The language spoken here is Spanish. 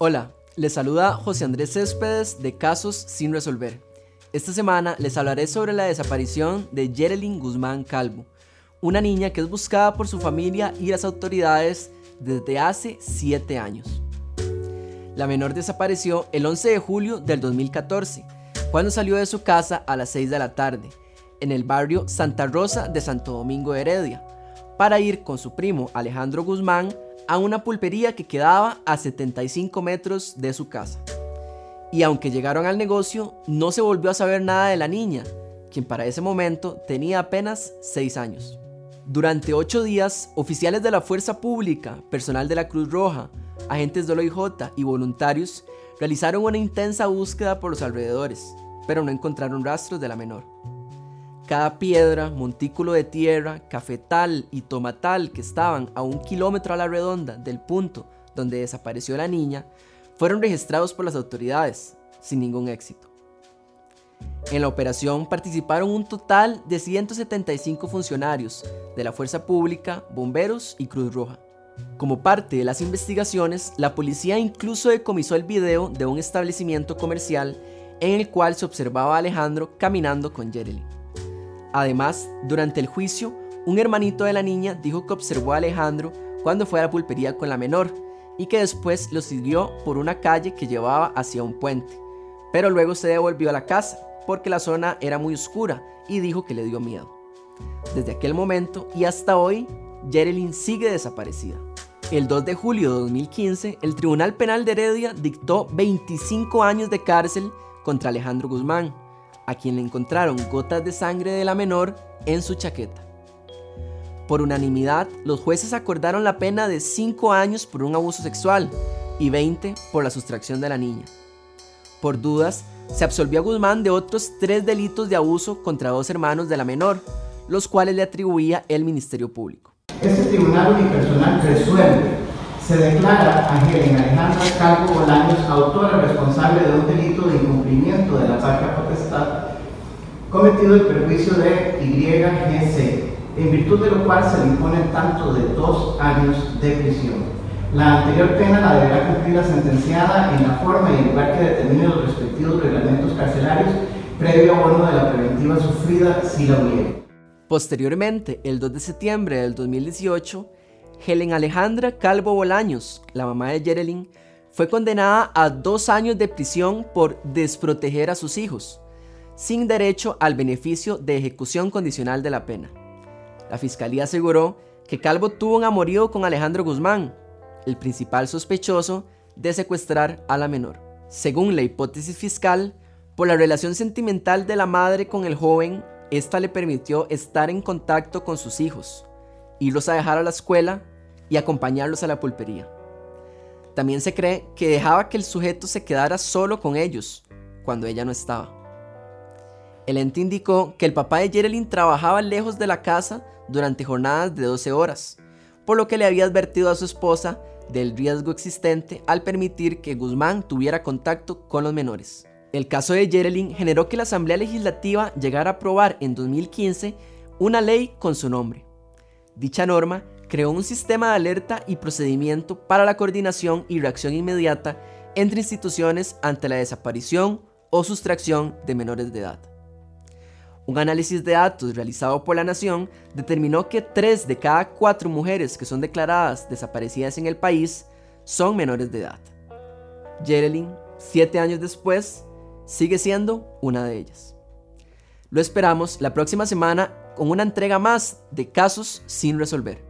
Hola, les saluda José Andrés Céspedes de Casos sin resolver. Esta semana les hablaré sobre la desaparición de Jerelyn Guzmán Calvo, una niña que es buscada por su familia y las autoridades desde hace 7 años. La menor desapareció el 11 de julio del 2014, cuando salió de su casa a las 6 de la tarde, en el barrio Santa Rosa de Santo Domingo de Heredia, para ir con su primo Alejandro Guzmán a una pulpería que quedaba a 75 metros de su casa. Y aunque llegaron al negocio, no se volvió a saber nada de la niña, quien para ese momento tenía apenas 6 años. Durante 8 días, oficiales de la Fuerza Pública, personal de la Cruz Roja, agentes de OIJ y voluntarios realizaron una intensa búsqueda por los alrededores, pero no encontraron rastros de la menor. Cada piedra, montículo de tierra, cafetal y tomatal que estaban a un kilómetro a la redonda del punto donde desapareció la niña fueron registrados por las autoridades, sin ningún éxito. En la operación participaron un total de 175 funcionarios de la Fuerza Pública, Bomberos y Cruz Roja. Como parte de las investigaciones, la policía incluso decomisó el video de un establecimiento comercial en el cual se observaba a Alejandro caminando con Jerely. Además, durante el juicio, un hermanito de la niña dijo que observó a Alejandro cuando fue a la pulpería con la menor y que después lo siguió por una calle que llevaba hacia un puente, pero luego se devolvió a la casa porque la zona era muy oscura y dijo que le dio miedo. Desde aquel momento y hasta hoy, Jerelyn sigue desaparecida. El 2 de julio de 2015, el Tribunal Penal de Heredia dictó 25 años de cárcel contra Alejandro Guzmán, a quien le encontraron gotas de sangre de la menor en su chaqueta. Por unanimidad, los jueces acordaron la pena de 5 años por un abuso sexual y 20 por la sustracción de la niña. Por dudas, se absolvió a Guzmán de otros tres delitos de abuso contra dos hermanos de la menor, los cuales le atribuía el Ministerio Público. Este tribunal unipersonal resuelve se declara a Alejandra Calvo Bolaños autora responsable de un delito de incumplimiento de la patria potestad cometido el perjuicio de YGC, en virtud de lo cual se le impone tanto de dos años de prisión. La anterior pena la deberá cumplir la sentenciada en la forma y el lugar que determine los respectivos reglamentos carcelarios previo abono de la preventiva sufrida si la hubiera. Posteriormente, el 2 de septiembre del 2018, Helen Alejandra Calvo Bolaños, la mamá de Jerelyn, fue condenada a dos años de prisión por desproteger a sus hijos, sin derecho al beneficio de ejecución condicional de la pena. La fiscalía aseguró que Calvo tuvo un amorío con Alejandro Guzmán, el principal sospechoso de secuestrar a la menor. Según la hipótesis fiscal, por la relación sentimental de la madre con el joven, esta le permitió estar en contacto con sus hijos, irlos a dejar a la escuela y acompañarlos a la pulpería. También se cree que dejaba que el sujeto se quedara solo con ellos cuando ella no estaba. El ente indicó que el papá de Jerelyn trabajaba lejos de la casa durante jornadas de 12 horas, por lo que le había advertido a su esposa del riesgo existente al permitir que Guzmán tuviera contacto con los menores. El caso de Jerelyn generó que la Asamblea Legislativa llegara a aprobar en 2015 una ley con su nombre. Dicha norma creó un sistema de alerta y procedimiento para la coordinación y reacción inmediata entre instituciones ante la desaparición o sustracción de menores de edad. Un análisis de datos realizado por la Nación determinó que 3 de cada 4 mujeres que son declaradas desaparecidas en el país son menores de edad. Jerelyn, 7 años después, sigue siendo una de ellas. Lo esperamos la próxima semana con una entrega más de casos sin resolver.